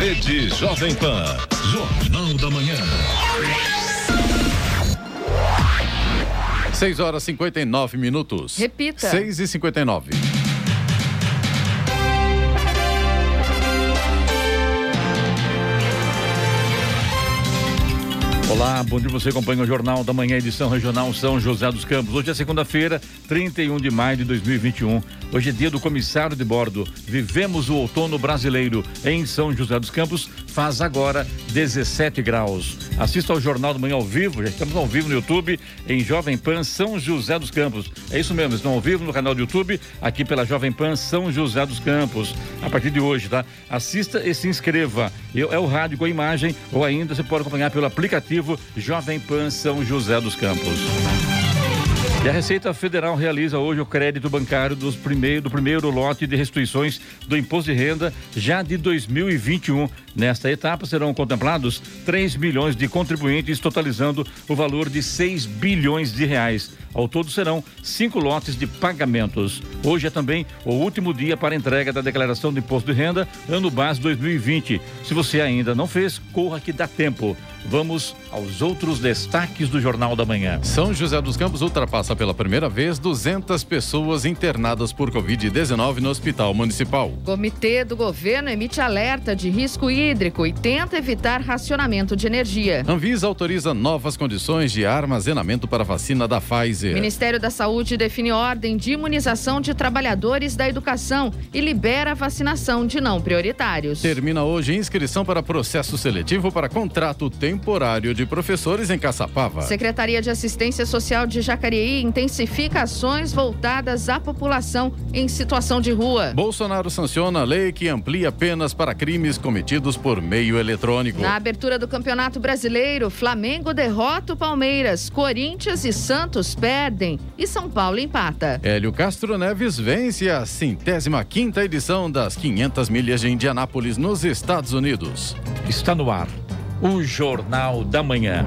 Rede Jovem Pan. Jornal da Manhã. 6 horas e 59 minutos. Repita. 6 e 59. Olá, bom dia. Você acompanha o Jornal da Manhã, edição regional São José dos Campos. Hoje é segunda-feira, 31 de maio de 2021. Hoje é dia do comissário de bordo. Vivemos o outono brasileiro em São José dos Campos. Faz agora 17 graus. Assista ao Jornal da Manhã ao vivo. Já estamos ao vivo no YouTube, em Jovem Pan São José dos Campos. É isso mesmo, estão ao vivo no canal do YouTube, aqui pela Jovem Pan São José dos Campos. A partir de hoje, tá? Assista e se inscreva. É o rádio com a imagem, ou ainda você pode acompanhar pelo aplicativo Jovem Pan São José dos Campos. E a Receita Federal realiza hoje o crédito bancário dos primeiro, do primeiro lote de restituições do imposto de renda já de 2021. Nesta etapa serão contemplados 3 milhões de contribuintes, totalizando o valor de 6 bilhões de reais. Ao todo serão cinco lotes de pagamentos. Hoje é também o último dia para entrega da declaração do imposto de renda ano base 2020. Se você ainda não fez, corra que dá tempo. Vamos aos outros destaques do Jornal da Manhã. São José dos Campos ultrapassa pela primeira vez 200 pessoas internadas por Covid-19 no Hospital Municipal. Comitê do governo emite alerta de risco hídrico e tenta evitar racionamento de energia. Anvisa autoriza novas condições de armazenamento para a vacina da Pfizer. Ministério da Saúde define ordem de imunização de trabalhadores da educação e libera a vacinação de não prioritários. Termina hoje inscrição para processo seletivo para contrato temporário de professores em Caçapava. Secretaria de Assistência Social de Jacareí intensifica ações voltadas à população em situação de rua. Bolsonaro sanciona a lei que amplia penas para crimes cometidos por meio eletrônico. Na abertura do Campeonato Brasileiro, Flamengo derrota o Palmeiras, Corinthians e Santos perdem e São Paulo empata. Hélio Castro Neves vence a centésima quinta edição das 500 milhas de Indianápolis nos Estados Unidos. Está no ar o Jornal da Manhã.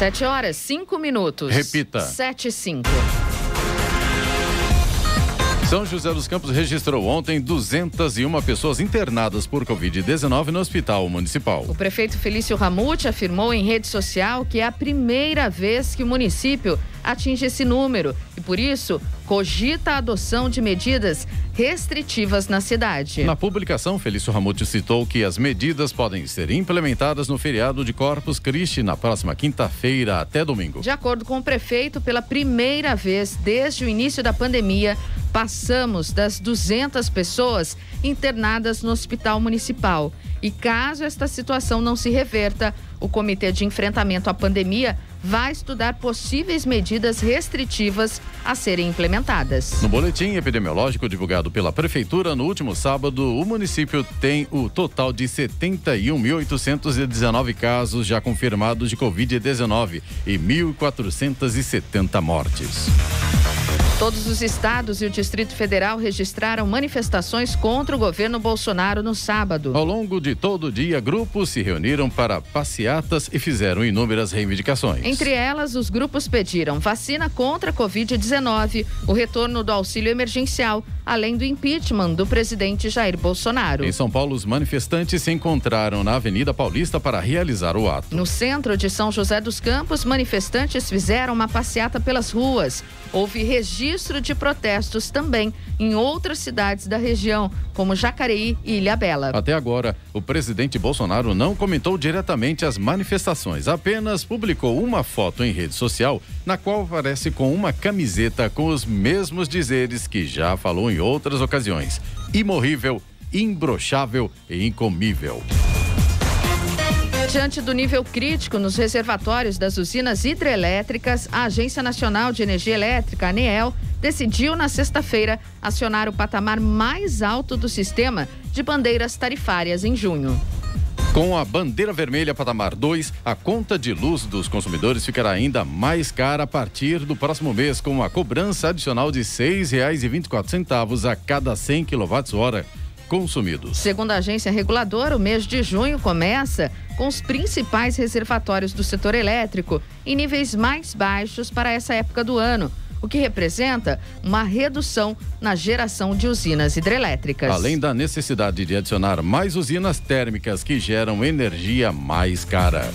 Sete horas, cinco minutos. Repita. Sete e cinco. São José dos Campos registrou ontem 201 pessoas internadas por Covid-19 no hospital municipal. O prefeito Felício Ramute afirmou em rede social que é a primeira vez que o município atinge esse número e, por isso, cogita a adoção de medidas restritivas na cidade. Na publicação, Felício Ramute citou que as medidas podem ser implementadas no feriado de Corpus Christi na próxima quinta-feira até domingo. De acordo com o prefeito, pela primeira vez desde o início da pandemia, passamos das 200 pessoas internadas no hospital municipal. E caso esta situação não se reverta, o Comitê de Enfrentamento à Pandemia vai estudar possíveis medidas restritivas a serem implementadas. No boletim epidemiológico divulgado pela Prefeitura no último sábado, o município tem o total de 71.819 casos já confirmados de Covid-19 e 1.470 mortes. Todos os estados e o Distrito Federal registraram manifestações contra o governo Bolsonaro no sábado. Ao longo de todo o dia, grupos se reuniram para passeatas e fizeram inúmeras reivindicações. Entre elas, os grupos pediram vacina contra a Covid-19, o retorno do auxílio emergencial, além do impeachment do presidente Jair Bolsonaro. Em São Paulo, os manifestantes se encontraram na Avenida Paulista para realizar o ato. No centro de São José dos Campos, manifestantes fizeram uma passeata pelas ruas. Houve registro de protestos também em outras cidades da região, como Jacareí e Ilhabela. Até agora, o presidente Bolsonaro não comentou diretamente as manifestações, apenas publicou uma foto em rede social na qual aparece com uma camiseta com os mesmos dizeres que já falou em outras ocasiões: imorrível, imbrochável e incomível. Diante do nível crítico nos reservatórios das usinas hidrelétricas, a Agência Nacional de Energia Elétrica, ANEEL, decidiu na sexta-feira acionar o patamar mais alto do sistema de bandeiras tarifárias em junho. Com a bandeira vermelha patamar 2, a conta de luz dos consumidores ficará ainda mais cara a partir do próximo mês, com a cobrança adicional de R$ 6,24 a cada 100 kWh consumidos. Segundo a agência reguladora, o mês de junho começa com os principais reservatórios do setor elétrico em níveis mais baixos para essa época do ano o que representa uma redução na geração de usinas hidrelétricas. Além da necessidade de adicionar mais usinas térmicas que geram energia mais cara.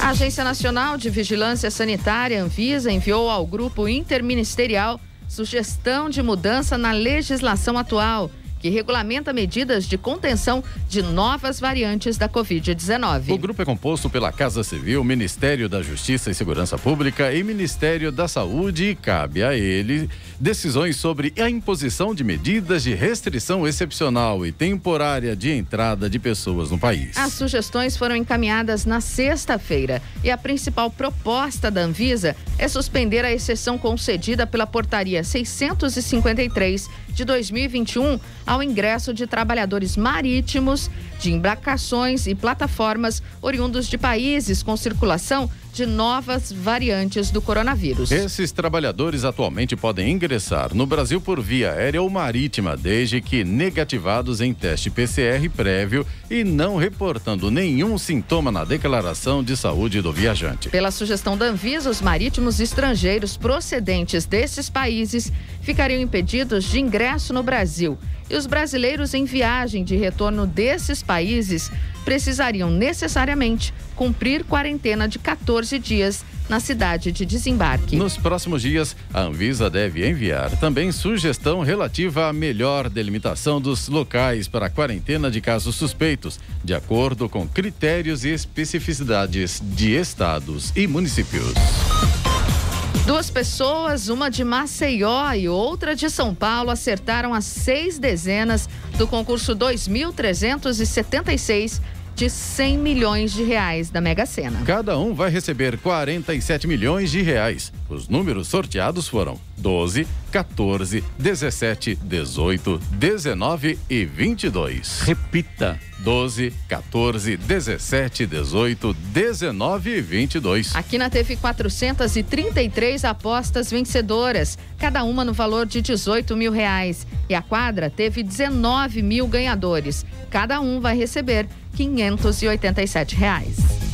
A Agência Nacional de Vigilância Sanitária, Anvisa, enviou ao grupo interministerial sugestão de mudança na legislação atual que regulamenta medidas de contenção de novas variantes da Covid-19. O grupo é composto pela Casa Civil, Ministério da Justiça e Segurança Pública e Ministério da Saúde e cabe a ele decisões sobre a imposição de medidas de restrição excepcional e temporária de entrada de pessoas no país. As sugestões foram encaminhadas na sexta-feira e a principal proposta da Anvisa é suspender a exceção concedida pela Portaria 653 de 2021 ao ingresso de trabalhadores marítimos, de embarcações e plataformas oriundos de países com circulação de novas variantes do coronavírus. Esses trabalhadores atualmente podem ingressar no Brasil por via aérea ou marítima, desde que negativados em teste PCR prévio e não reportando nenhum sintoma na declaração de saúde do viajante. Pela sugestão da Anvisa, os marítimos estrangeiros procedentes desses países ficariam impedidos de ingresso no Brasil. E os brasileiros em viagem de retorno desses países precisariam necessariamente cumprir quarentena de 14 dias na cidade de desembarque. Nos próximos dias, a Anvisa deve enviar também sugestão relativa à melhor delimitação dos locais para a quarentena de casos suspeitos, de acordo com critérios e especificidades de estados e municípios. Duas pessoas, uma de Maceió e outra de São Paulo, acertaram as seis dezenas do concurso 2376 de 100 milhões de reais da Mega Sena. Cada um vai receber 47 milhões de reais. Os números sorteados foram 12, 14, 17, 18, 19 e 22. Repita. 12, 14, 17, 18, 19 e 22. Aqui na teve 433 apostas vencedoras, cada uma no valor de 18 mil reais. E a quadra teve 19 mil ganhadores. Cada um vai receber 587 reais.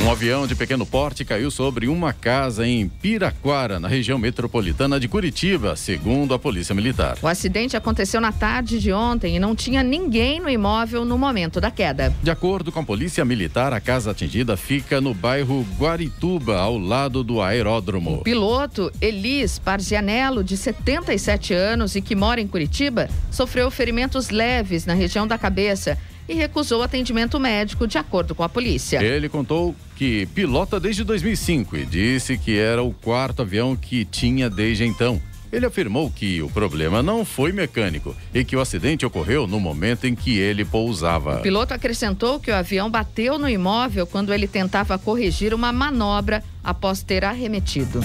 Um avião de pequeno porte caiu sobre uma casa em Piraquara, na região metropolitana de Curitiba, segundo a Polícia Militar. O acidente aconteceu na tarde de ontem e não tinha ninguém no imóvel no momento da queda. De acordo com a Polícia Militar, a casa atingida fica no bairro Guarituba, ao lado do aeródromo. O piloto Elis Parzianello, de 77 anos e que mora em Curitiba, sofreu ferimentos leves na região da cabeça e recusou atendimento médico, de acordo com a polícia. Ele contou que pilota desde 2005 e disse que era o quarto avião que tinha desde então. Ele afirmou que o problema não foi mecânico e que o acidente ocorreu no momento em que ele pousava. O piloto acrescentou que o avião bateu no imóvel quando ele tentava corrigir uma manobra após ter arremetido.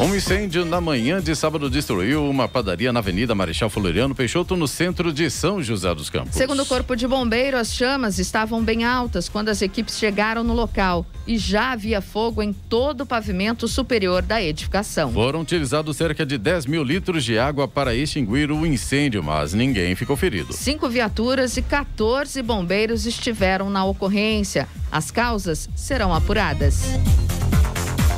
Um incêndio na manhã de sábado destruiu uma padaria na Avenida Marechal Floriano Peixoto, no centro de São José dos Campos. Segundo o Corpo de Bombeiro, as chamas estavam bem altas quando as equipes chegaram no local e já havia fogo em todo o pavimento superior da edificação. Foram utilizados cerca de 10 mil litros de água para extinguir o incêndio, mas ninguém ficou ferido. Cinco viaturas e 14 bombeiros estiveram na ocorrência. As causas serão apuradas.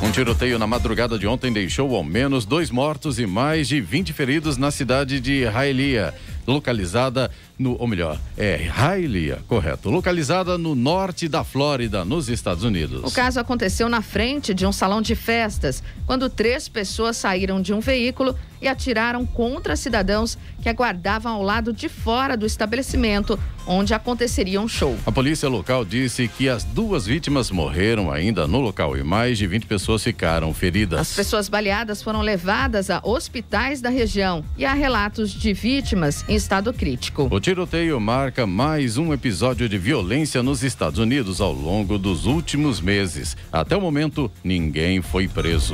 Um tiroteio na madrugada de ontem deixou ao menos dois mortos e mais de 20 feridos na cidade de Railia, localizada no, ou melhor, é Railia, correto, localizada no norte da Flórida, nos Estados Unidos. O caso aconteceu na frente de um salão de festas, quando três pessoas saíram de um veículo e atiraram contra cidadãos que aguardavam ao lado de fora do estabelecimento onde aconteceria um show. A polícia local disse que as duas vítimas morreram ainda no local e mais de 20 pessoas ficaram feridas. As pessoas baleadas foram levadas a hospitais da região e há relatos de vítimas em estado crítico. O tiroteio marca mais um episódio de violência nos Estados Unidos ao longo dos últimos meses. Até o momento, ninguém foi preso.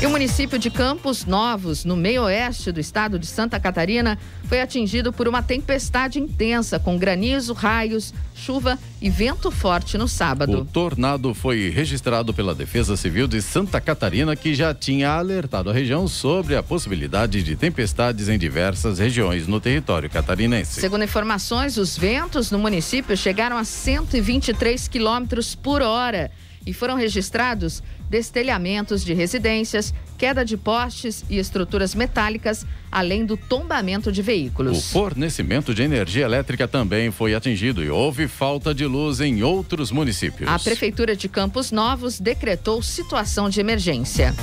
E o município de Campos Novos, no meio oeste do estado de Santa Catarina, foi atingido por uma tempestade intensa, com granizo, raios, chuva e vento forte no sábado. O tornado foi registrado pela Defesa Civil de Santa Catarina, que já tinha alertado a região sobre a possibilidade de tempestades em diversas regiões no território catarinense. Segundo informações, os ventos no município chegaram a 123 quilômetros por hora e foram registrados destelhamentos de residências, queda de postes e estruturas metálicas, além do tombamento de veículos. O fornecimento de energia elétrica também foi atingido e houve falta de luz em outros municípios. A Prefeitura de Campos Novos decretou situação de emergência.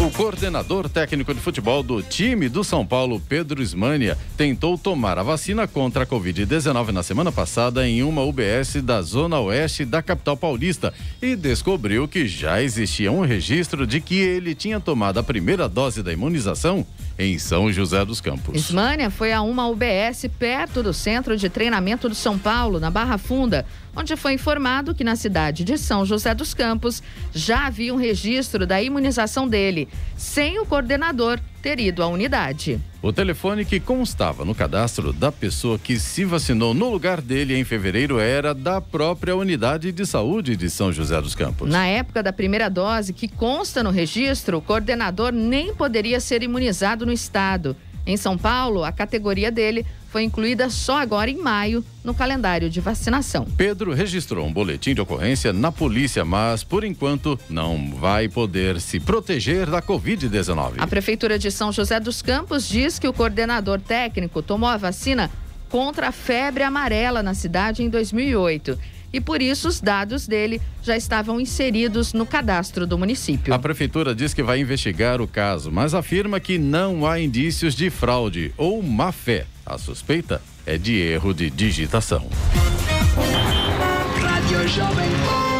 O coordenador técnico de futebol do time do São Paulo, Pedro Ismânia, tentou tomar a vacina contra a Covid-19 na semana passada em uma UBS da Zona Oeste da capital paulista e descobriu que já existia um registro de que ele tinha tomado a primeira dose da imunização em São José dos Campos. Ismânia foi a uma UBS perto do Centro de Treinamento do São Paulo, na Barra Funda, onde foi informado que na cidade de São José dos Campos já havia um registro da imunização dele, sem o coordenador ter ido à unidade. O telefone que constava no cadastro da pessoa que se vacinou no lugar dele em fevereiro era da própria unidade de saúde de São José dos Campos. Na época da primeira dose, que consta no registro, o coordenador nem poderia ser imunizado no estado. Em São Paulo, a categoria dele foi incluída só agora em maio no calendário de vacinação. Pedro registrou um boletim de ocorrência na polícia, mas por enquanto não vai poder se proteger da Covid-19. A Prefeitura de São José dos Campos diz que o coordenador técnico tomou a vacina contra a febre amarela na cidade em 2008 e por isso os dados dele já estavam inseridos no cadastro do município. A prefeitura diz que vai investigar o caso, mas afirma que não há indícios de fraude ou má fé. A suspeita é de erro de digitação. Rádio Jovem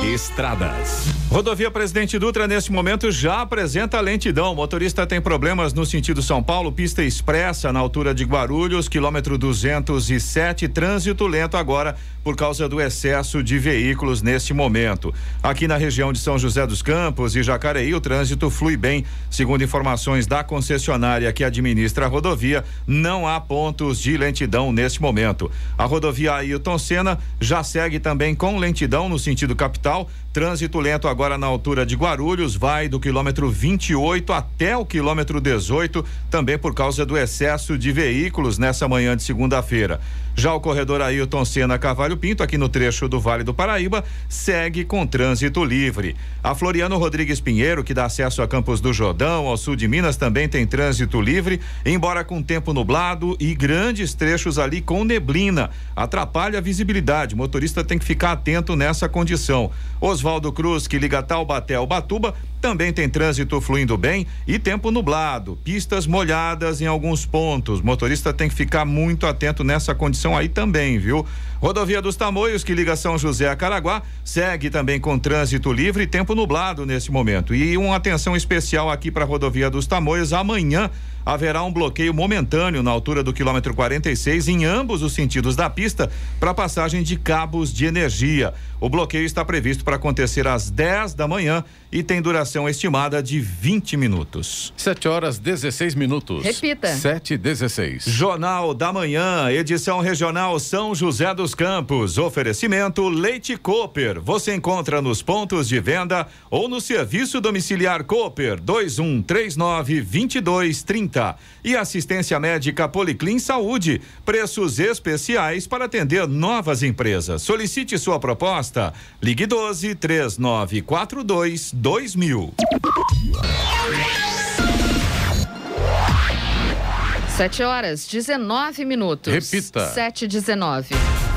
Estradas. Rodovia Presidente Dutra, nesse momento, já apresenta lentidão. O motorista tem problemas no sentido São Paulo, pista expressa na altura de Guarulhos, quilômetro 207, trânsito lento agora por causa do excesso de veículos neste momento. Aqui na região de São José dos Campos e Jacareí, o trânsito flui bem. Segundo informações da concessionária que administra a rodovia, não há pontos de lentidão neste momento. A rodovia Ailton Senna já segue também com lentidão no sentido capital. Trânsito lento agora na altura de Guarulhos, vai do quilômetro 28 até o quilômetro 18, também por causa do excesso de veículos nessa manhã de segunda-feira. Já o corredor Ailton Senna Cavalho Pinto, aqui no trecho do Vale do Paraíba, segue com trânsito livre. A Floriano Rodrigues Pinheiro, que dá acesso a Campos do Jordão, ao sul de Minas, também tem trânsito livre, embora com tempo nublado e grandes trechos ali com neblina. Atrapalha a visibilidade. O motorista tem que ficar atento nessa condição. Oswaldo Cruz, que liga Taubaté ao Batuba, também tem trânsito fluindo bem e tempo nublado, pistas molhadas em alguns pontos. Motorista tem que ficar muito atento nessa condição aí também, viu? Rodovia dos Tamoios, que liga São José a Caraguá, segue também com trânsito livre e tempo nublado nesse momento. E uma atenção especial aqui para a Rodovia dos Tamoios amanhã haverá um bloqueio momentâneo na altura do quilômetro 46 em ambos os sentidos da pista para passagem de cabos de energia. O bloqueio está previsto para acontecer às 10 da manhã e tem duração estimada de 20 minutos. 7 horas 16 minutos. Repita. 7 e 16. Jornal da Manhã, edição regional São José dos Campos. Oferecimento Leite Cooper. Você encontra nos pontos de venda ou no serviço domiciliar Cooper 2139 2230. E assistência médica Policlin Saúde. Preços especiais para atender novas empresas. Solicite sua proposta. Ligue 12 3942 2000. Sete horas, 19 minutos. Repita. Sete e 19.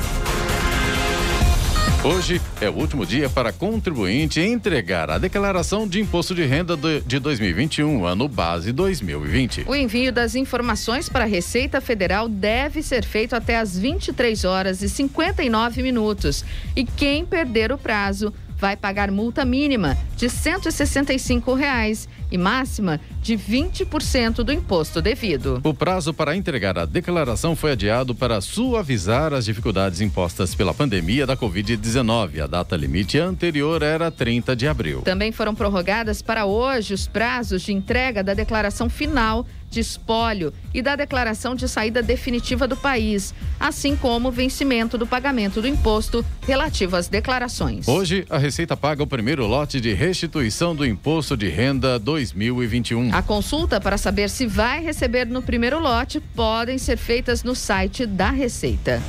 Hoje é o último dia para contribuinte entregar a declaração de imposto de renda de 2021, ano base 2020. O envio das informações para a Receita Federal deve ser feito até às 23 horas e 59 minutos. E quem perder o prazo vai pagar multa mínima de 165 reais e máxima de 20% do imposto devido. O prazo para entregar a declaração foi adiado para suavizar as dificuldades impostas pela pandemia da Covid-19. A data limite anterior era 30 de abril. Também foram prorrogadas para hoje os prazos de entrega da declaração final de espólio e da declaração de saída definitiva do país, assim como o vencimento do pagamento do imposto relativo às declarações. Hoje, a Receita paga o primeiro lote de restituição do Imposto de Renda 2021. A consulta para saber se vai receber no primeiro lote podem ser feitas no site da Receita.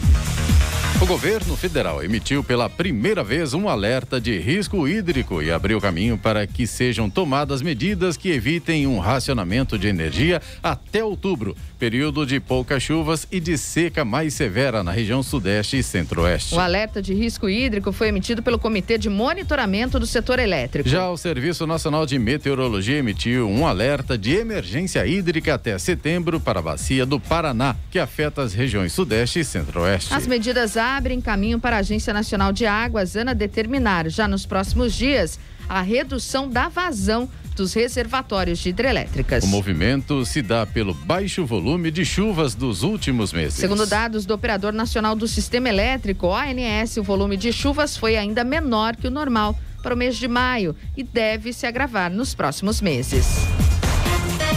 O governo federal emitiu pela primeira vez um alerta de risco hídrico e abriu caminho para que sejam tomadas medidas que evitem um racionamento de energia até outubro, período de poucas chuvas e de seca mais severa na região sudeste e centro-oeste. O alerta de risco hídrico foi emitido pelo Comitê de Monitoramento do Setor Elétrico. Já o Serviço Nacional de Meteorologia emitiu um alerta de emergência hídrica até setembro para a bacia do Paraná, que afeta as regiões sudeste e centro-oeste. As medidas abrem caminho para a Agência Nacional de Águas, ANA, determinar já nos próximos dias a redução da vazão dos reservatórios de hidrelétricas. O movimento se dá pelo baixo volume de chuvas dos últimos meses. Segundo dados do Operador Nacional do Sistema Elétrico, ONS, o volume de chuvas foi ainda menor que o normal para o mês de maio e deve se agravar nos próximos meses.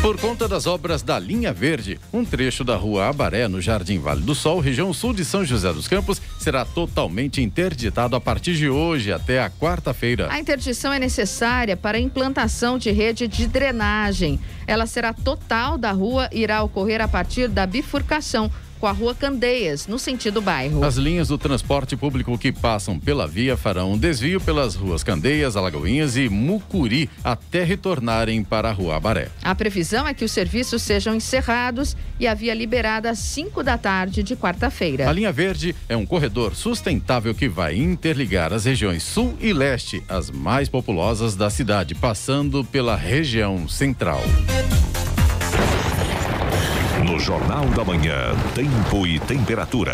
Por conta das obras da Linha Verde, um trecho da rua Abaré, no Jardim Vale do Sol, região sul de São José dos Campos, será totalmente interditado a partir de hoje até a quarta-feira. A interdição é necessária para a implantação de rede de drenagem. Ela será total da rua e irá ocorrer a partir da bifurcação com a Rua Candeias, no sentido bairro. As linhas do transporte público que passam pela via farão um desvio pelas ruas Candeias, Alagoinhas e Mucuri até retornarem para a Rua Abaré. A previsão é que os serviços sejam encerrados e a via liberada às 5 da tarde de quarta-feira. A linha verde é um corredor sustentável que vai interligar as regiões sul e leste, as mais populosas da cidade, passando pela região central. No Jornal da Manhã, Tempo e Temperatura.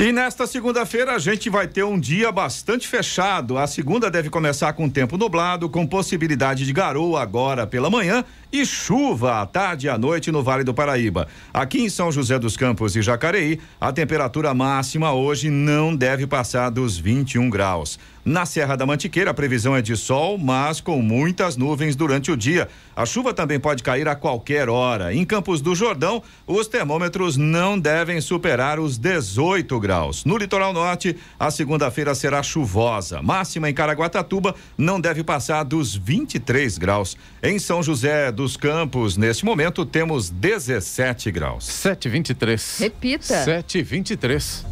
E nesta segunda-feira a gente vai ter um dia bastante fechado. A segunda deve começar com tempo nublado, com possibilidade de garoa agora pela manhã e chuva à tarde e à noite no Vale do Paraíba. Aqui em São José dos Campos e Jacareí, a temperatura máxima hoje não deve passar dos 21 graus. Na Serra da Mantiqueira, a previsão é de sol, mas com muitas nuvens durante o dia. A chuva também pode cair a qualquer hora. Em Campos do Jordão, os termômetros não devem superar os 18 graus. No litoral norte, a segunda-feira será chuvosa. Máxima em Caraguatatuba não deve passar dos 23 graus. Em São José dos Campos, neste momento, temos 17 graus. 723. Repita. 723.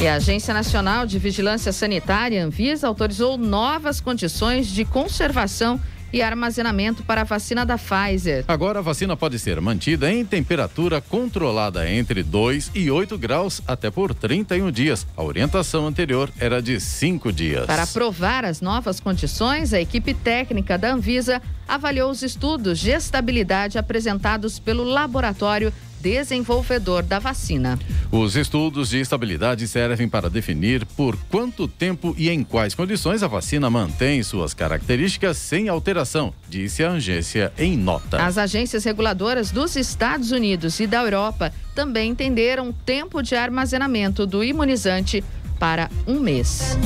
E a Agência Nacional de Vigilância Sanitária, Anvisa, autorizou novas condições de conservação e armazenamento para a vacina da Pfizer. Agora a vacina pode ser mantida em temperatura controlada entre 2 e 8 graus até por 31 dias. A orientação anterior era de 5 dias. Para aprovar as novas condições, a equipe técnica da Anvisa avaliou os estudos de estabilidade apresentados pelo laboratório desenvolvedor da vacina. Os estudos de estabilidade servem para definir por quanto tempo e em quais condições a vacina mantém suas características sem alteração, disse a agência em nota. As agências reguladoras dos Estados Unidos e da Europa também entenderam o tempo de armazenamento do imunizante para um mês.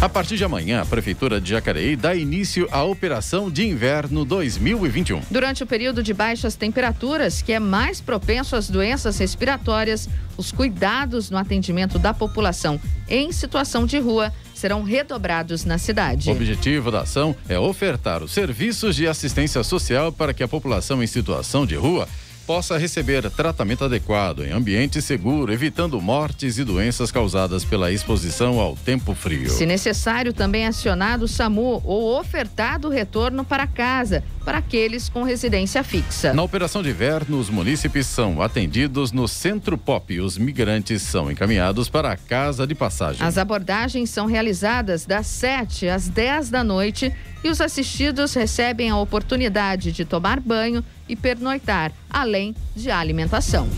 A partir de amanhã, a Prefeitura de Jacareí dá início à operação de inverno 2021. Durante o período de baixas temperaturas, que é mais propenso às doenças respiratórias, os cuidados no atendimento da população em situação de rua serão redobrados na cidade. O objetivo da ação é ofertar os serviços de assistência social para que a população em situação de rua possa receber tratamento adequado em ambiente seguro, evitando mortes e doenças causadas pela exposição ao tempo frio. Se necessário, também acionado o SAMU ou ofertado o retorno para casa para aqueles com residência fixa. Na operação de inverno, os munícipes são atendidos no Centro Pop e os migrantes são encaminhados para a casa de passagem. As abordagens são realizadas das 7 às 10 da noite e os assistidos recebem a oportunidade de tomar banho e pernoitar, além de alimentação.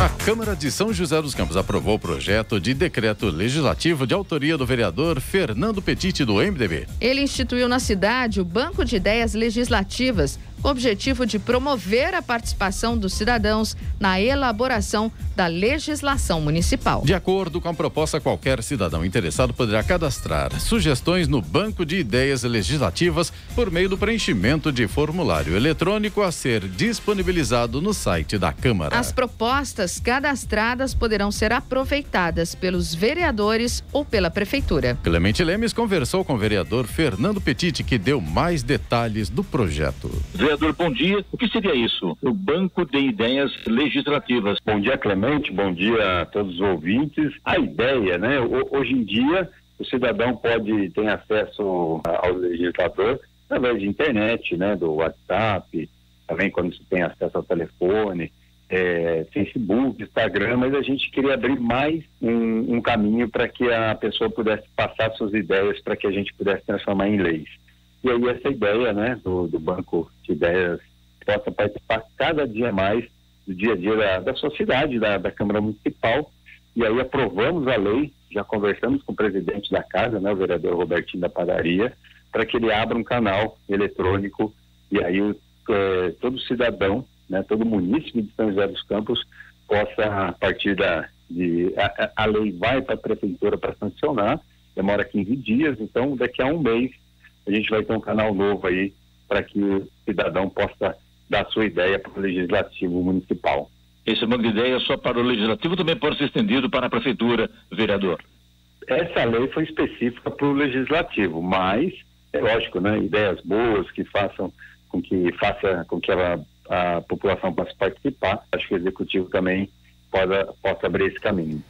A Câmara de São José dos Campos aprovou o projeto de decreto legislativo de autoria do vereador Fernando Petit, do MDB. Ele instituiu na cidade o Banco de Ideias Legislativas, com o objetivo de promover a participação dos cidadãos na elaboração da legislação municipal. De acordo com a proposta, qualquer cidadão interessado poderá cadastrar sugestões no Banco de Ideias Legislativas por meio do preenchimento de formulário eletrônico a ser disponibilizado no site da Câmara. As propostas cadastradas poderão ser aproveitadas pelos vereadores ou pela prefeitura. Clemente Lemes conversou com o vereador Fernando Petit, que deu mais detalhes do projeto. Vereador, bom dia. O que seria isso? O Banco de Ideias Legislativas. Bom dia, Clemente. Bom dia a todos os ouvintes. A ideia, né? Hoje em dia, o cidadão pode ter acesso ao legislador através de internet, né? Do WhatsApp, também quando se tem acesso ao telefone, é, Facebook, Instagram, mas a gente queria abrir mais um, um caminho para que a pessoa pudesse passar suas ideias para que a gente pudesse transformar em leis. E aí essa ideia né, do, do Banco de Ideias possa participar cada dia mais do dia a dia da, da sociedade, da, da Câmara Municipal. E aí aprovamos a lei, já conversamos com o presidente da casa, né, o vereador Robertinho da Padaria, para que ele abra um canal eletrônico e aí é, todo cidadão, né, todo município de São José dos Campos possa, a partir da. De, a, a lei vai para a prefeitura para sancionar, demora 15 dias, então daqui a um mês a gente vai ter um canal novo aí para que o cidadão possa dar sua ideia para o legislativo municipal. Esse banco de ideias só para o legislativo também pode ser estendido para a prefeitura, vereador? Essa lei foi específica para o legislativo, mas é lógico, né? Ideias boas que façam com que faça com que a, a população possa participar. Acho que o executivo também possa, possa abrir esse caminho.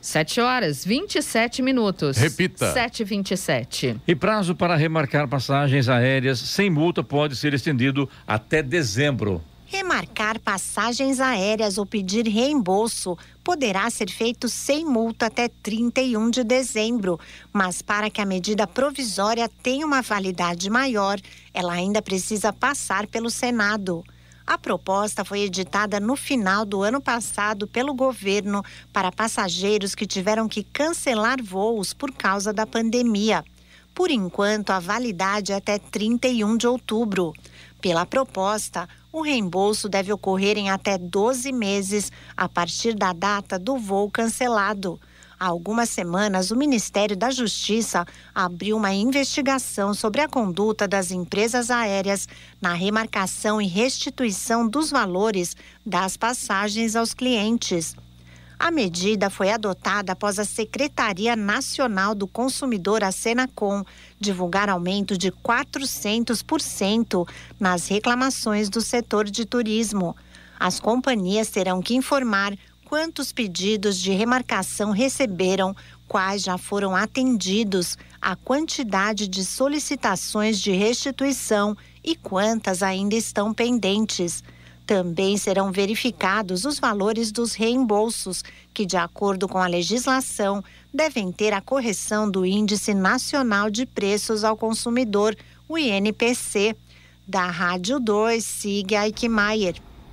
7 horas 27 minutos. Repita. 7 27 E prazo para remarcar passagens aéreas sem multa pode ser estendido até dezembro. Remarcar passagens aéreas ou pedir reembolso poderá ser feito sem multa até 31 de dezembro, mas para que a medida provisória tenha uma validade maior, ela ainda precisa passar pelo Senado. A proposta foi editada no final do ano passado pelo governo para passageiros que tiveram que cancelar voos por causa da pandemia. Por enquanto, a validade é até 31 de outubro. Pela proposta, o reembolso deve ocorrer em até 12 meses a partir da data do voo cancelado. Há algumas semanas, o Ministério da Justiça abriu uma investigação sobre a conduta das empresas aéreas na remarcação e restituição dos valores das passagens aos clientes. A medida foi adotada após a Secretaria Nacional do Consumidor, a Senacom, divulgar aumento de 400% nas reclamações do setor de turismo. As companhias terão que informar quantos pedidos de remarcação receberam, quais já foram atendidos, a quantidade de solicitações de restituição e quantas ainda estão pendentes. Também serão verificados os valores dos reembolsos, que, de acordo com a legislação, devem ter a correção do Índice Nacional de Preços ao Consumidor, o INPC. Da Rádio 2, siga Eichmeier.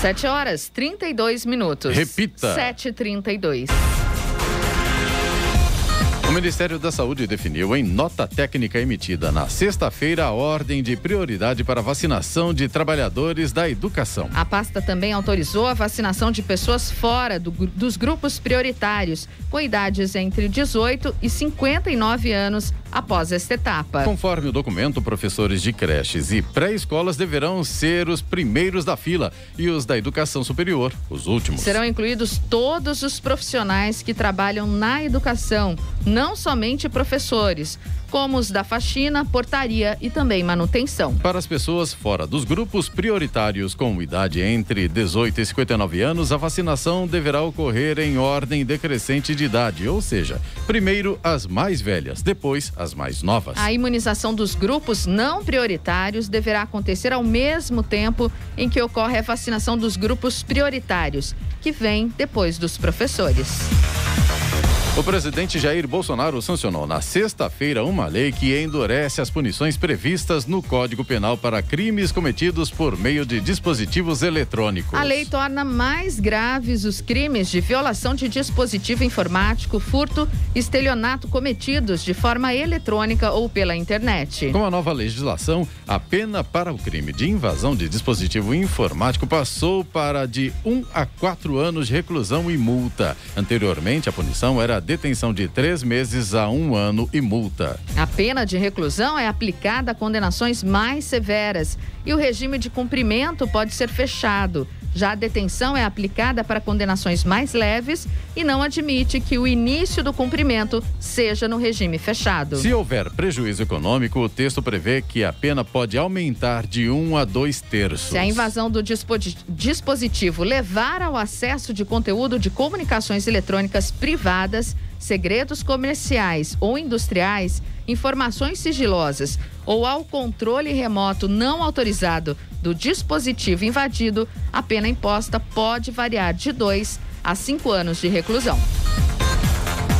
7 horas 32 minutos. Repita. 7h32. O Ministério da Saúde definiu em nota técnica emitida na sexta-feira a ordem de prioridade para vacinação de trabalhadores da educação. A pasta também autorizou a vacinação de pessoas fora do, dos grupos prioritários, com idades entre 18 e 59 anos após esta etapa. Conforme o documento, professores de creches e pré-escolas deverão ser os primeiros da fila e os da educação superior, os últimos. Serão incluídos todos os profissionais que trabalham na educação, não somente professores, como os da faxina, portaria e também manutenção. Para as pessoas fora dos grupos prioritários com idade entre 18 e 59 anos, a vacinação deverá ocorrer em ordem decrescente de idade, ou seja, primeiro as mais velhas, depois as mais novas. A imunização dos grupos não prioritários deverá acontecer ao mesmo tempo em que ocorre a vacinação dos grupos prioritários, que vem depois dos professores. O presidente Jair Bolsonaro sancionou na sexta-feira uma lei que endurece as punições previstas no Código Penal para crimes cometidos por meio de dispositivos eletrônicos. A lei torna mais graves os crimes de violação de dispositivo informático, furto e estelionato cometidos de forma eletrônica ou pela internet. Com a nova legislação, a pena para o crime de invasão de dispositivo informático passou para de um a quatro anos de reclusão e multa. Anteriormente, a punição era detenção de três meses a um ano e multa. A pena de reclusão é aplicada a condenações mais severas e o regime de cumprimento pode ser fechado. Já a detenção é aplicada para condenações mais leves e não admite que o início do cumprimento seja no regime fechado. Se houver prejuízo econômico, o texto prevê que a pena pode aumentar de um a dois terços. Se a invasão do dispositivo levar ao acesso de conteúdo de comunicações eletrônicas privadas, segredos comerciais ou industriais, informações sigilosas ou ao controle remoto não autorizado do dispositivo invadido, a pena imposta pode variar de 2 a 5 anos de reclusão.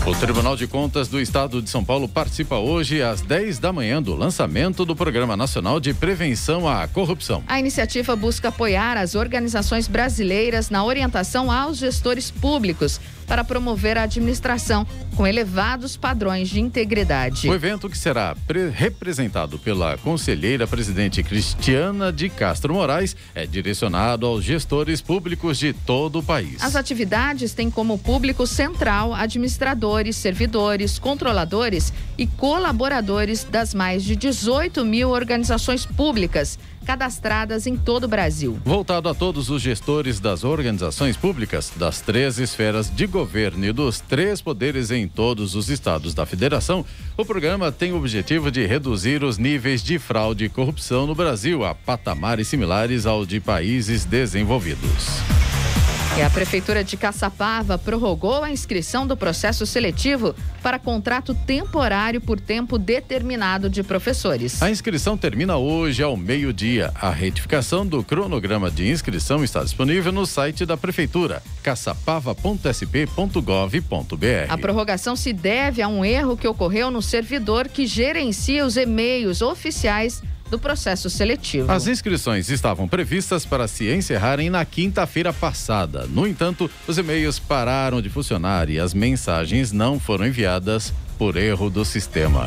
O Tribunal de Contas do Estado de São Paulo participa hoje às 10 da manhã do lançamento do Programa Nacional de Prevenção à Corrupção. A iniciativa busca apoiar as organizações brasileiras na orientação aos gestores públicos para promover a administração com elevados padrões de integridade. O evento, que será representado pela conselheira presidente Cristiana de Castro Moraes, é direcionado aos gestores públicos de todo o país. As atividades têm como público central administradores, servidores, controladores e colaboradores das mais de 18 mil organizações públicas cadastradas em todo o Brasil. Voltado a todos os gestores das organizações públicas, das três esferas de governo e dos três poderes em todos os estados da federação, o programa tem o objetivo de reduzir os níveis de fraude e corrupção no Brasil a patamares similares ao de países desenvolvidos. E a Prefeitura de Caçapava prorrogou a inscrição do processo seletivo para contrato temporário por tempo determinado de professores. A inscrição termina hoje ao meio-dia. A retificação do cronograma de inscrição está disponível no site da Prefeitura, caçapava.sp.gov.br. A prorrogação se deve a um erro que ocorreu no servidor que gerencia os e-mails oficiais do processo seletivo. As inscrições estavam previstas para se encerrarem na quinta-feira passada. No entanto, os e-mails pararam de funcionar e as mensagens não foram enviadas por erro do sistema.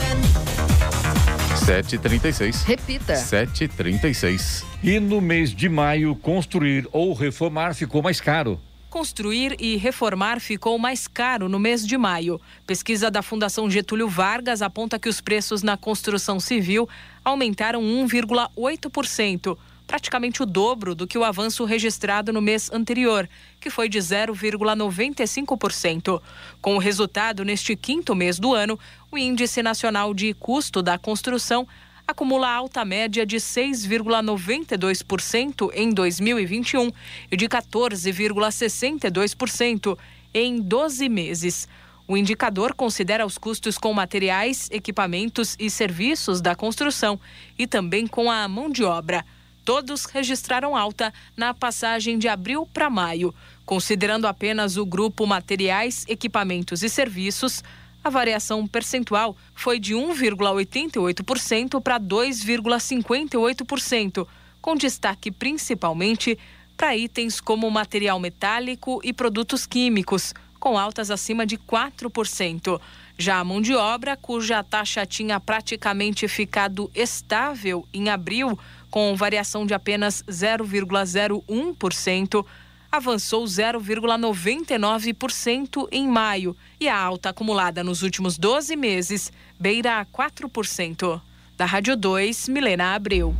736. Repita. 736. E no mês de maio, construir ou reformar ficou mais caro. Construir e reformar ficou mais caro no mês de maio. Pesquisa da Fundação Getúlio Vargas aponta que os preços na construção civil aumentaram 1,8%, praticamente o dobro do que o avanço registrado no mês anterior, que foi de 0,95%. Com o resultado, neste quinto mês do ano, o Índice Nacional de Custo da Construção acumula alta média de 6,92% em 2021 e de 14,62% em 12 meses. O indicador considera os custos com materiais, equipamentos e serviços da construção e também com a mão de obra. Todos registraram alta na passagem de abril para maio. Considerando apenas o grupo materiais, equipamentos e serviços, a variação percentual foi de 1,88% para 2,58%, com destaque principalmente para itens como material metálico e produtos químicos, com altas acima de 4%. Já a mão de obra, cuja taxa tinha praticamente ficado estável em abril, com variação de apenas 0,01%, avançou 0,99% em maio e a alta acumulada nos últimos 12 meses beira a 4%. Da Rádio 2, Milena Abreu.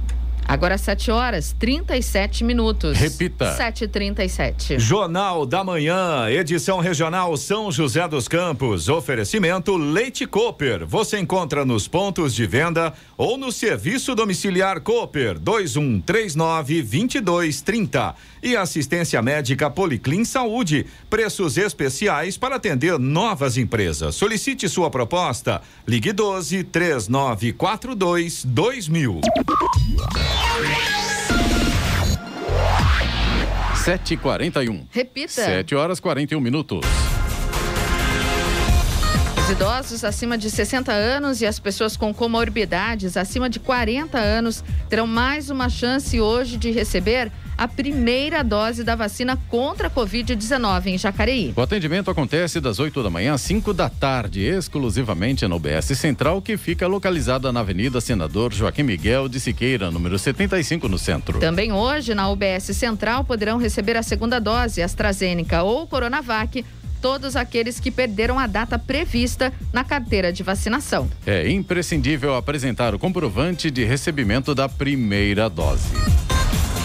Agora 7 horas 37 minutos. Repita. 7h37. Jornal da Manhã, edição regional São José dos Campos. Oferecimento Leite Cooper. Você encontra nos pontos de venda ou no serviço domiciliar Cooper 2139 2230. E assistência médica Policlin Saúde. Preços especiais para atender novas empresas. Solicite sua proposta. Ligue 12 3942 2000. Sete e quarenta e um. Repita. Sete horas quarenta e um minutos. Os idosos acima de 60 anos e as pessoas com comorbidades acima de 40 anos terão mais uma chance hoje de receber a primeira dose da vacina contra a Covid-19 em Jacareí. O atendimento acontece das 8 da manhã às 5 da tarde, exclusivamente na UBS Central, que fica localizada na Avenida Senador Joaquim Miguel de Siqueira, número 75, no centro. Também hoje, na UBS Central, poderão receber a segunda dose AstraZeneca ou Coronavac todos aqueles que perderam a data prevista na carteira de vacinação. É imprescindível apresentar o comprovante de recebimento da primeira dose.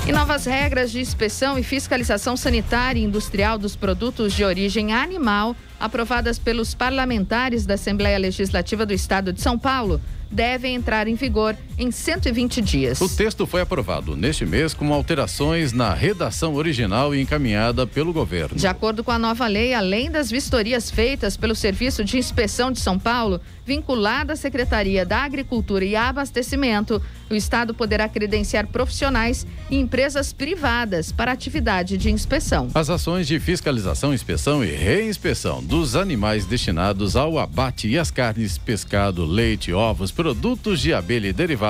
E novas regras de inspeção e fiscalização sanitária e industrial dos produtos de origem animal, aprovadas pelos parlamentares da Assembleia Legislativa do Estado de São Paulo, devem entrar em vigor em 120 dias. O texto foi aprovado neste mês com alterações na redação original e encaminhada pelo governo. De acordo com a nova lei, além das vistorias feitas pelo Serviço de Inspeção de São Paulo, vinculada à Secretaria da Agricultura e Abastecimento, o Estado poderá credenciar profissionais e empresas privadas para atividade de inspeção. As ações de fiscalização, inspeção e reinspeção dos animais destinados ao abate e as carnes, pescado, leite, ovos, produtos de abelha e derivados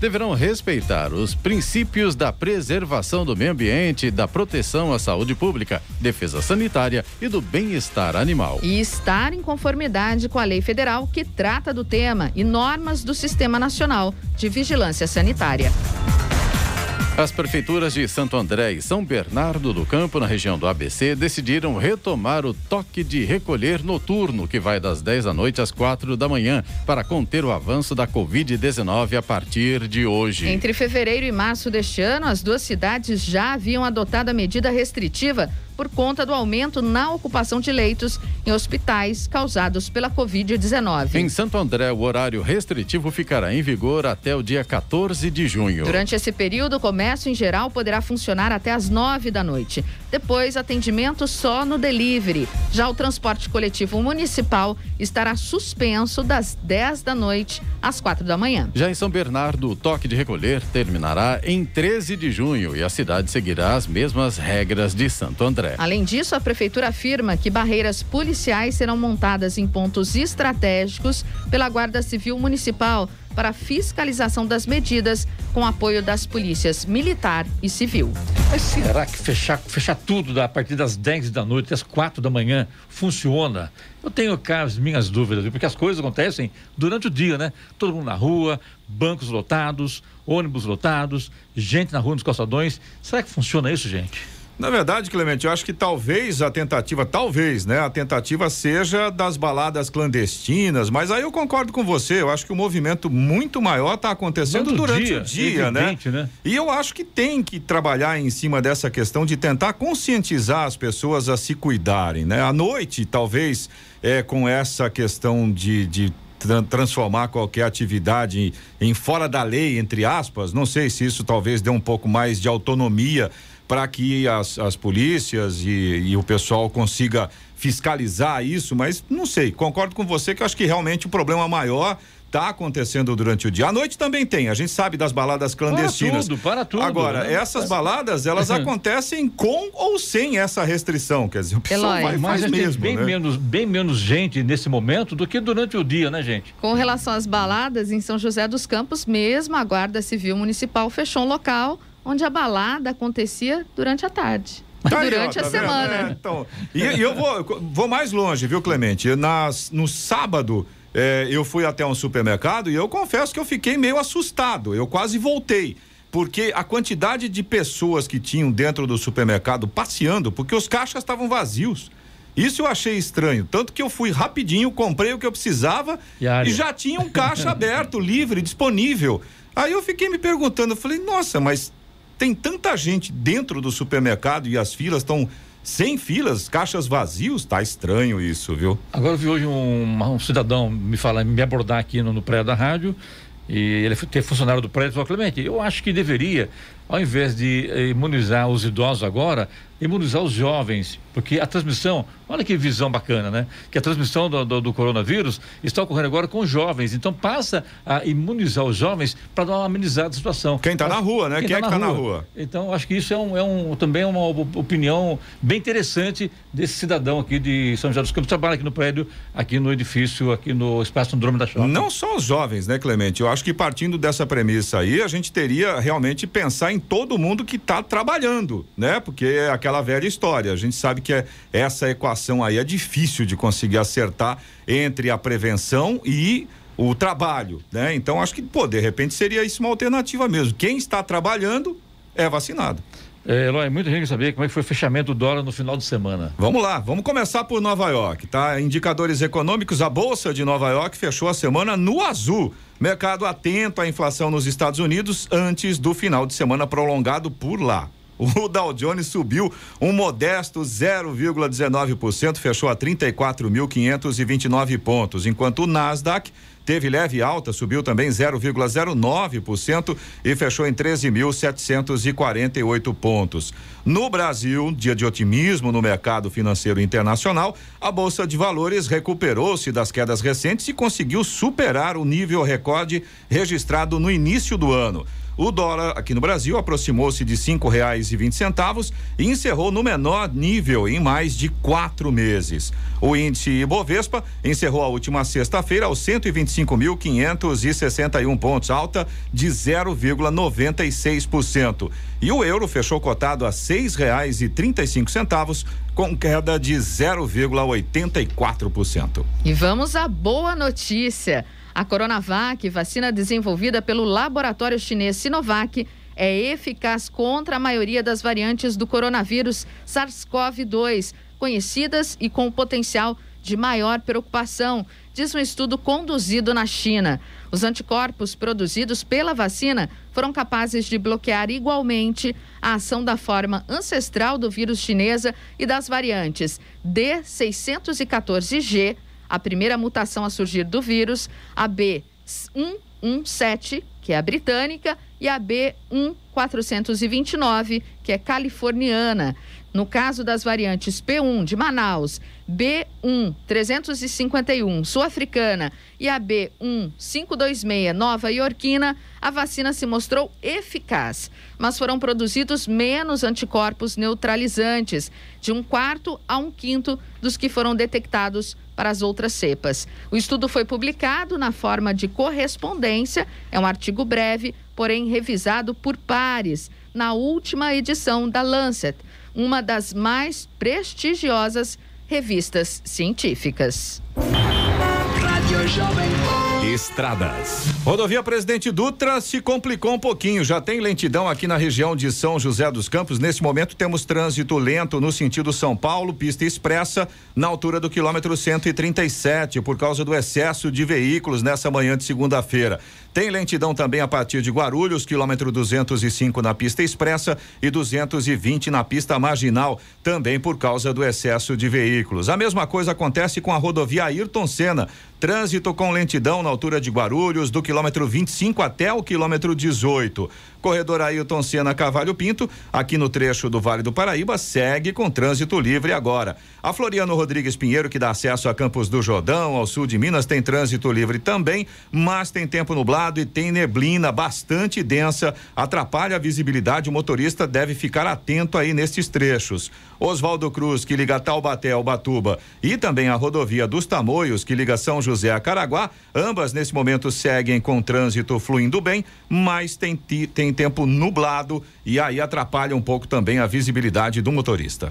deverão respeitar os princípios da preservação do meio ambiente, da proteção à saúde pública, defesa sanitária e do bem-estar animal. E estar em conformidade com a lei federal que trata do tema e normas do Sistema Nacional de Vigilância Sanitária. As prefeituras de Santo André e São Bernardo do Campo, na região do ABC, decidiram retomar o toque de recolher noturno, que vai das 10 da noite às 4 da manhã, para conter o avanço da Covid-19 a partir de hoje. Entre fevereiro e março deste ano, as duas cidades já haviam adotado a medida restritiva por conta do aumento na ocupação de leitos em hospitais causados pela Covid-19. Em Santo André, o horário restritivo ficará em vigor até o dia 14 de junho. Durante esse período, o comércio em geral poderá funcionar até às 9 da noite. Depois, atendimento só no delivery. Já o transporte coletivo municipal estará suspenso das 10 da noite às 4 da manhã. Já em São Bernardo, o toque de recolher terminará em 13 de junho e a cidade seguirá as mesmas regras de Santo André. Além disso, a prefeitura afirma que barreiras policiais serão montadas em pontos estratégicos pela Guarda Civil Municipal para fiscalização das medidas com apoio das polícias militar e civil. Mas será que fechar, fechar tudo a partir das 10 da noite às 4 da manhã funciona? Eu tenho cá as minhas dúvidas, porque as coisas acontecem durante o dia, né? Todo mundo na rua, bancos lotados, ônibus lotados, gente na rua nos calçadões. Será que funciona isso, gente? Na verdade, Clemente, eu acho que talvez a tentativa, talvez, né? A tentativa seja das baladas clandestinas, mas aí eu concordo com você, eu acho que o movimento muito maior está acontecendo Todo durante dia, o dia, né? evidente, né? E eu acho que tem que trabalhar em cima dessa questão de tentar conscientizar as pessoas a se cuidarem, né? À noite, talvez, é, com essa questão de, de tran- transformar qualquer atividade em, em fora da lei, entre aspas, não sei se isso talvez dê um pouco mais de autonomia para que as, as polícias e, e o pessoal consiga fiscalizar isso, mas não sei, concordo com você que eu acho que realmente o problema maior está acontecendo durante o dia. À noite também tem, a gente sabe das baladas clandestinas. tudo, para tudo, Agora, né? essas baladas, elas acontecem com ou sem essa restrição, quer dizer, o pessoal Eloy. vai Mas tem mesmo, bem, né? menos, bem menos gente nesse momento do que durante o dia, né, gente? Com relação às baladas, em São José dos Campos, mesmo a Guarda Civil Municipal fechou um local onde a balada acontecia durante a tarde. Tá aí, durante ó, a tá vendo? semana. É, então, e, e eu vou, vou mais longe, viu, Clemente? Nas, no sábado, é, eu fui até um supermercado e eu confesso que eu fiquei meio assustado. Eu quase voltei. Porque a quantidade de pessoas que tinham dentro do supermercado passeando, porque os caixas estavam vazios. Isso eu achei estranho. Tanto que eu fui rapidinho, comprei o que eu precisava E a e já tinha um caixa aberto, livre, disponível. Aí eu fiquei me perguntando, eu falei, nossa, mas tem tanta gente dentro do supermercado e as filas estão sem filas, caixas vazios, tá estranho isso, viu? Agora eu vi hoje um, um cidadão me falar, me abordar aqui no, no prédio da rádio e ele é funcionário do prédio falou, Clemente, eu acho que deveria, ao invés de eh, imunizar os idosos agora, imunizar os jovens, porque a transmissão, olha que visão bacana, né? Que a transmissão do, do, do coronavírus está ocorrendo agora com os jovens. Então passa a imunizar os jovens para dar uma amenizada da situação. Quem está na rua, né? Quem, Quem tá é que está na rua? Então acho que isso é, um, é um, também uma opinião bem interessante desse cidadão aqui de São José dos Campos, trabalha aqui no prédio, aqui no edifício, aqui no Espaço Andrômeda Shopping. Não só os jovens, né, Clemente? Eu acho que partindo dessa premissa aí, a gente teria realmente pensar em todo mundo que está trabalhando, né? Porque é aquela velha história. A gente sabe que é, essa equação aí é difícil de conseguir acertar entre a prevenção e o trabalho, né? Então acho que, pô, de repente seria isso uma alternativa mesmo. Quem está trabalhando é vacinado. É, Eloy, muita gente quer saber como é que foi o fechamento do dólar no final de semana. Vamos lá, vamos começar por Nova York, tá? Indicadores econômicos, a Bolsa de Nova York fechou a semana no azul. Mercado atento à inflação nos Estados Unidos antes do final de semana prolongado por lá. O Dow Jones subiu um modesto 0,19%, fechou a 34.529 pontos, enquanto o Nasdaq teve leve alta, subiu também 0,09% e fechou em 13.748 pontos. No Brasil, dia de otimismo no mercado financeiro internacional, a Bolsa de Valores recuperou-se das quedas recentes e conseguiu superar o nível recorde registrado no início do ano. O dólar aqui no Brasil aproximou-se de cinco reais e vinte centavos e encerrou no menor nível em mais de quatro meses. O índice Ibovespa encerrou a última sexta-feira aos 125.561 pontos, alta de 0,96%. E o euro fechou cotado a seis reais e trinta e cinco centavos, com queda de 0,84%. E vamos à boa notícia. A Coronavac, vacina desenvolvida pelo laboratório chinês Sinovac, é eficaz contra a maioria das variantes do coronavírus SARS-CoV-2, conhecidas e com potencial de maior preocupação, diz um estudo conduzido na China. Os anticorpos produzidos pela vacina foram capazes de bloquear igualmente a ação da forma ancestral do vírus chinesa e das variantes D614G a primeira mutação a surgir do vírus, a B117, que é a britânica, e a B1429, que é californiana. No caso das variantes P1 de Manaus, B1351 sul-africana e a B1526 nova iorquina, a vacina se mostrou eficaz, mas foram produzidos menos anticorpos neutralizantes, de um quarto a um quinto dos que foram detectados para as outras cepas. O estudo foi publicado na forma de correspondência, é um artigo breve, porém revisado por pares, na última edição da Lancet, uma das mais prestigiosas revistas científicas. Estradas. Rodovia Presidente Dutra se complicou um pouquinho. Já tem lentidão aqui na região de São José dos Campos. Nesse momento temos trânsito lento no sentido São Paulo, pista expressa, na altura do quilômetro 137, por causa do excesso de veículos nessa manhã de segunda-feira. Tem lentidão também a partir de Guarulhos, quilômetro 205 na pista expressa e 220 na pista marginal, também por causa do excesso de veículos. A mesma coisa acontece com a rodovia Ayrton Senna. Trânsito com lentidão na altura de Guarulhos, do quilômetro 25 até o quilômetro 18. Corredor Ailton Senna Cavalho Pinto, aqui no trecho do Vale do Paraíba, segue com trânsito livre agora. A Floriano Rodrigues Pinheiro, que dá acesso a Campos do Jordão, ao sul de Minas, tem trânsito livre também, mas tem tempo nublado e tem neblina bastante densa, atrapalha a visibilidade. O motorista deve ficar atento aí nestes trechos. Oswaldo Cruz, que liga Taubaté ao Batuba, e também a rodovia dos Tamoios, que liga São José a Caraguá, ambas nesse momento seguem com trânsito fluindo bem, mas tem, tem tempo nublado e aí atrapalha um pouco também a visibilidade do motorista.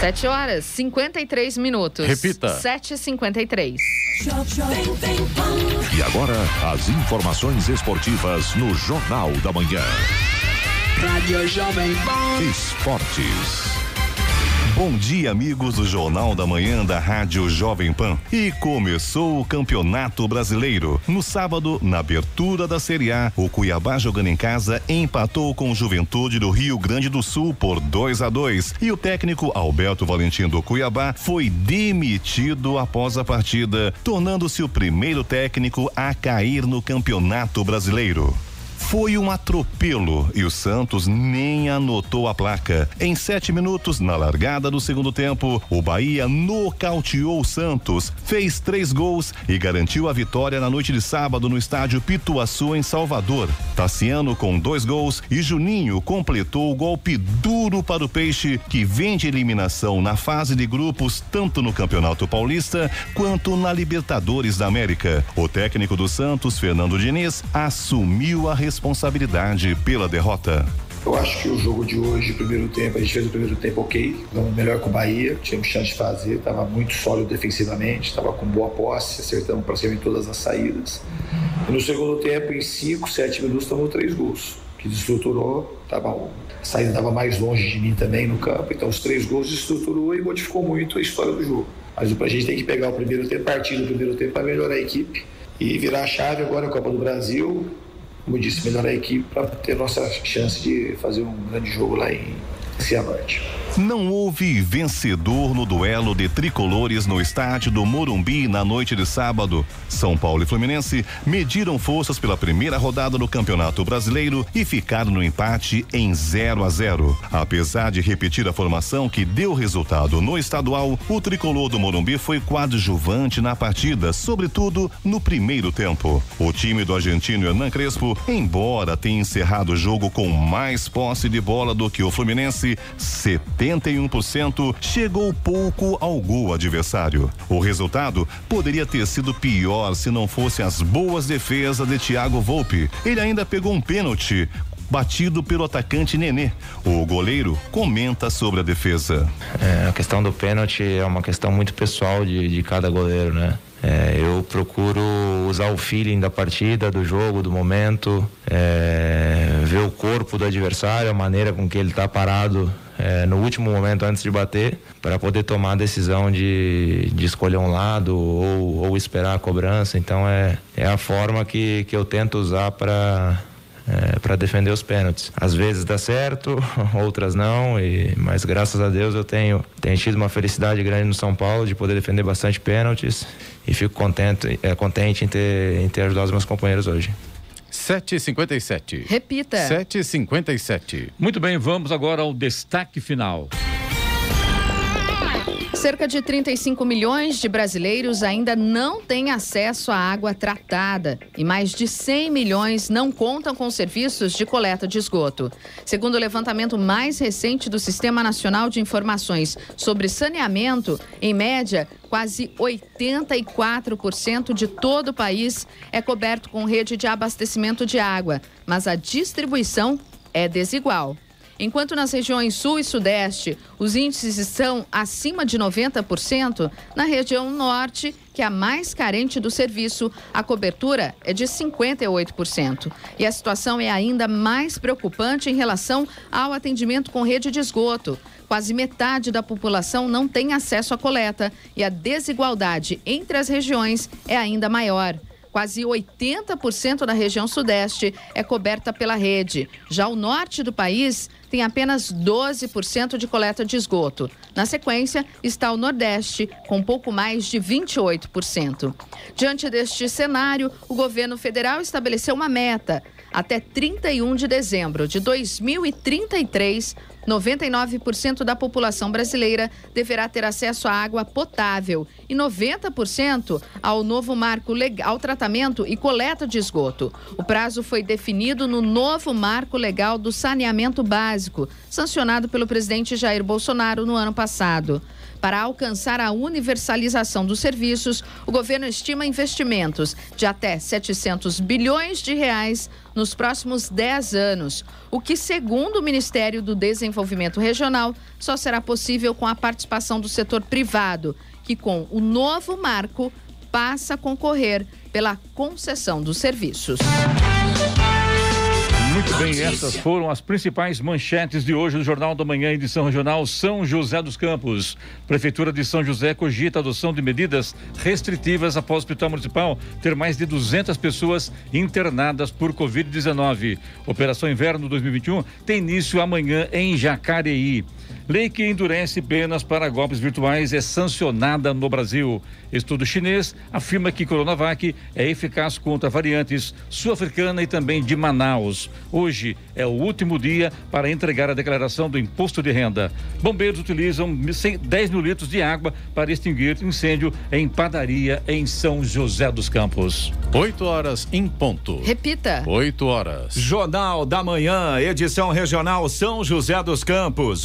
7 horas 53 minutos. Repita. 7h53. E agora, as informações esportivas no Jornal da Manhã. Rádio Jovem Pan. Esportes. Bom dia, amigos do Jornal da Manhã da Rádio Jovem Pan. E começou o Campeonato Brasileiro. No sábado, na abertura da Série A, o Cuiabá jogando em casa empatou com o Juventude do Rio Grande do Sul por 2 a 2 e o técnico Alberto Valentim do Cuiabá foi demitido após a partida, tornando-se o primeiro técnico a cair no Campeonato Brasileiro. Foi um atropelo e o Santos nem anotou a placa. Em sete minutos, na largada do segundo tempo, o Bahia nocauteou o Santos, fez três gols e garantiu a vitória na noite de sábado no estádio Pituaçu, em Salvador. Tassiano com dois gols e Juninho completou o golpe duro para o Peixe, que vem de eliminação na fase de grupos, tanto no Campeonato Paulista quanto na Libertadores da América. O técnico do Santos, Fernando Diniz, assumiu a responsabilidade pela derrota. Eu acho que o jogo de hoje, primeiro tempo, a gente fez o primeiro tempo ok, vamos melhor com o Bahia, tínhamos chance de fazer, estava muito sólido defensivamente, estava com boa posse, acertamos praticamente todas as saídas. E no segundo tempo, em 5, 7 minutos, tomou três gols, que desestruturou, tava, a saída estava mais longe de mim também no campo, então os três gols desestruturou e modificou muito a história do jogo. Mas a gente tem que pegar o primeiro tempo, partir do primeiro tempo para melhorar a equipe e virar a chave agora a Copa do Brasil, como disse, melhorar a equipe para ter nossa chance de fazer um grande jogo lá em Cianorte. Não houve vencedor no duelo de tricolores no estádio do Morumbi na noite de sábado. São Paulo e Fluminense mediram forças pela primeira rodada do Campeonato Brasileiro e ficaram no empate em 0 a 0. Apesar de repetir a formação que deu resultado no estadual, o tricolor do Morumbi foi coadjuvante na partida, sobretudo no primeiro tempo. O time do argentino Hernan Crespo, embora tenha encerrado o jogo com mais posse de bola do que o Fluminense, 71%, chegou pouco ao gol adversário. O resultado poderia ter sido pior se não fossem as boas defesas de Thiago Volpe. Ele ainda pegou um pênalti batido pelo atacante Nenê. O goleiro comenta sobre a defesa. É, a questão do pênalti é uma questão muito pessoal de, de cada goleiro, né? É, eu procuro usar o feeling da partida, do jogo, do momento, é, ver o corpo do adversário, a maneira com que ele está parado é, no último momento antes de bater, para poder tomar a decisão de, de escolher um lado ou, ou esperar a cobrança. Então é, é a forma que, que eu tento usar para é, para defender os pênaltis. Às vezes dá certo, outras não, e, mas graças a Deus eu tenho, tenho tido uma felicidade grande no São Paulo de poder defender bastante pênaltis e fico contente, é, contente em ter, em ter ajudado os meus companheiros hoje. 7h57. Repita. 7h57. Muito bem, vamos agora ao destaque final. Cerca de 35 milhões de brasileiros ainda não têm acesso à água tratada e mais de 100 milhões não contam com serviços de coleta de esgoto. Segundo o levantamento mais recente do Sistema Nacional de Informações sobre Saneamento, em média, quase 84% de todo o país é coberto com rede de abastecimento de água, mas a distribuição é desigual. Enquanto nas regiões Sul e Sudeste os índices estão acima de 90%, na região Norte, que é a mais carente do serviço, a cobertura é de 58%. E a situação é ainda mais preocupante em relação ao atendimento com rede de esgoto. Quase metade da população não tem acesso à coleta e a desigualdade entre as regiões é ainda maior. Quase 80% da região sudeste é coberta pela rede. Já o norte do país tem apenas 12% de coleta de esgoto. Na sequência, está o Nordeste, com pouco mais de 28%. Diante deste cenário, o governo federal estabeleceu uma meta. Até 31 de dezembro de 2033, 99% da população brasileira deverá ter acesso à água potável e 90% ao novo marco legal, tratamento e coleta de esgoto. O prazo foi definido no novo marco legal do saneamento básico, sancionado pelo presidente Jair Bolsonaro no ano passado. Para alcançar a universalização dos serviços, o governo estima investimentos de até 700 bilhões de reais nos próximos 10 anos, o que, segundo o Ministério do Desenvolvimento Regional, só será possível com a participação do setor privado, que com o novo marco passa a concorrer pela concessão dos serviços. Muito bem, essas foram as principais manchetes de hoje do Jornal da Manhã, edição regional São José dos Campos. Prefeitura de São José cogita a adoção de medidas restritivas após o Hospital Municipal ter mais de 200 pessoas internadas por Covid-19. Operação Inverno 2021 tem início amanhã em Jacareí. Lei que endurece penas para golpes virtuais é sancionada no Brasil. Estudo chinês afirma que Coronavac é eficaz contra variantes sul-africana e também de Manaus. Hoje é o último dia para entregar a declaração do imposto de renda. Bombeiros utilizam 10 mil litros de água para extinguir incêndio em padaria em São José dos Campos. 8 horas em ponto. Repita. 8 horas. Jornal da Manhã, edição regional São José dos Campos.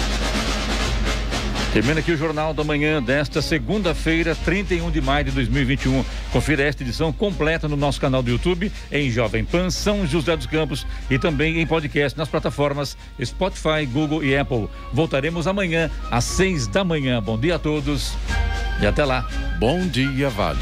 Termina aqui o Jornal da Manhã desta segunda-feira, 31 de maio de 2021. Confira esta edição completa no nosso canal do YouTube, em Jovem Pan São José dos Campos e também em podcast nas plataformas Spotify, Google e Apple. Voltaremos amanhã às seis da manhã. Bom dia a todos e até lá. Bom dia, Vale.